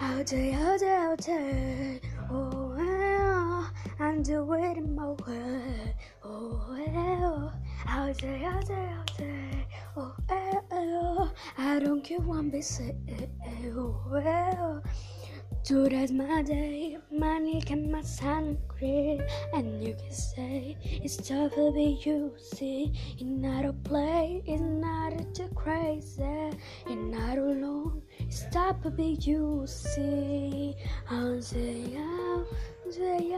all day, all day, all day. Oh, well, I'm doing my way. Oh, well, all day, all day, all day. Oh, well, I don't care one bit. Oh, well. Today's my day, money can my hungry, and you can say it's tough to be you. See, it's not a play, it's not too crazy, tough to be you. See, I'll say out, say out, say.